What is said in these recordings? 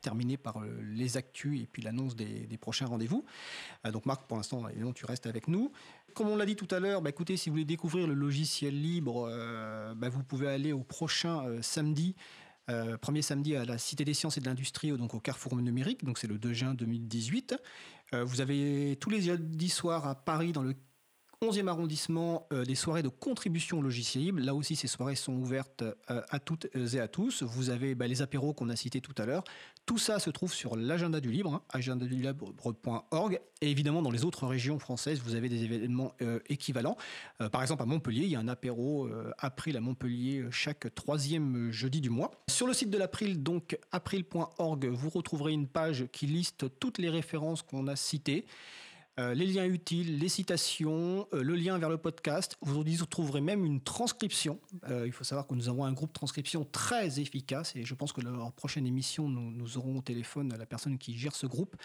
terminer par les actus et puis l'annonce des, prochains rendez-vous. donc Marc, pour l'instant, évidemment, tu restes avec nous. Comme on l'a dit tout à l'heure, bah, écoutez, si vous voulez découvrir le logiciel libre, bah, vous pouvez aller au prochain samedi euh, premier samedi à la Cité des Sciences et de l'Industrie, donc au Carrefour numérique, donc c'est le 2 juin 2018. Euh, vous avez tous les jeudis soirs à Paris, dans le 11e arrondissement, euh, des soirées de contribution logiciel libre. Là aussi, ces soirées sont ouvertes euh, à toutes et à tous. Vous avez bah, les apéros qu'on a cités tout à l'heure. Tout ça se trouve sur l'agenda du libre, hein, agendadulibre.org. Et évidemment, dans les autres régions françaises, vous avez des événements euh, équivalents. par exemple, à Montpellier, il y a un apéro April à Montpellier chaque troisième jeudi du mois. Sur le site de l'April, donc april.org, vous retrouverez une page qui liste toutes les références qu'on a citées. Euh, les liens utiles, les citations, euh, le lien vers le podcast. Vous trouverez même une transcription. Euh, il faut savoir que nous avons un groupe transcription très efficace et je pense que lors prochaine émission, nous, aurons au téléphone la personne qui gère ce groupe.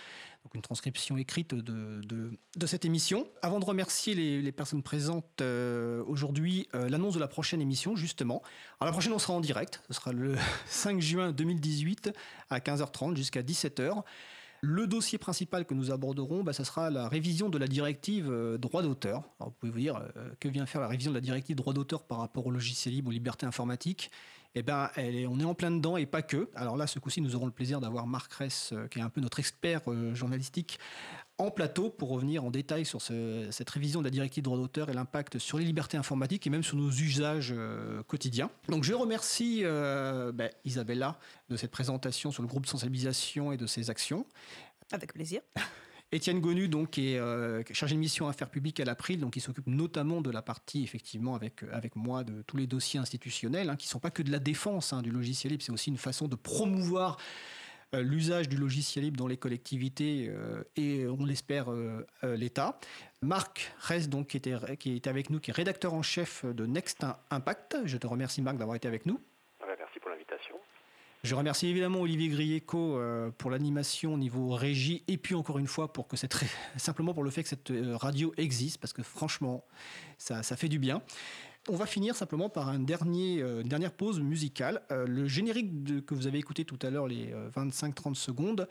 Donc une transcription écrite de, de, cette émission. Avant de remercier les, les personnes présentes aujourd'hui, l'annonce de la prochaine émission, justement. Alors la prochaine, on sera en direct. Ce sera le 5 juin 2018 à 15h30 jusqu'à 17h. Le dossier principal que nous aborderons, bah, sera la révision de la directive euh, droit d'auteur. vous pouvez vous dire, euh, que vient faire la révision de la directive droit d'auteur par rapport au logiciel libre, aux libertés informatiques Eh bien, on est en plein dedans et pas que. Alors là, ce coup-ci, nous aurons le plaisir d'avoir Marc Ress, euh, qui est un peu notre expert journalistique, en plateau pour revenir en détail sur cette révision de la directive droit d'auteur et l'impact sur les libertés informatiques et même sur nos usages euh, quotidiens. Donc je remercie euh, ben, Isabella de cette présentation sur le groupe de sensibilisation et de ses actions. Avec plaisir. Étienne Gonu, donc, est euh, chargé de mission affaires publiques à l'April, donc il s'occupe notamment de la partie, effectivement, avec, avec moi, de tous les dossiers institutionnels, hein, qui ne sont pas que de la défense hein, du logiciel libre, c'est aussi une façon de promouvoir l'usage du logiciel libre dans les collectivités euh, et, on l'espère, euh, l'État. Marc reste donc, qui était, qui est avec nous, qui est rédacteur en chef de Next Impact. Je te remercie, Marc, d'avoir été avec nous. Merci pour l'invitation. Je remercie évidemment Olivier Grieco pour l'animation au niveau régie et puis encore une fois pour que cette simplement pour le fait que cette radio existe parce que franchement ça, ça fait du bien. On va finir simplement par euh, une dernière pause musicale. Euh, le générique que vous avez écouté tout à l'heure, les 25-30 euh, secondes,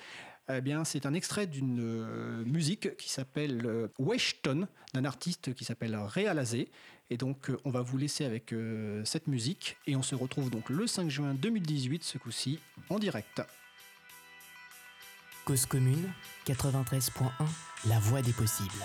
eh bien, c'est un extrait d'une musique qui s'appelle Weshton, d'un artiste qui s'appelle Réalazé. Et donc, on va vous laisser avec cette musique. Et on se retrouve donc le 5 juin 2018, ce coup-ci, en direct. Cause commune, 93.1, la voix des possibles.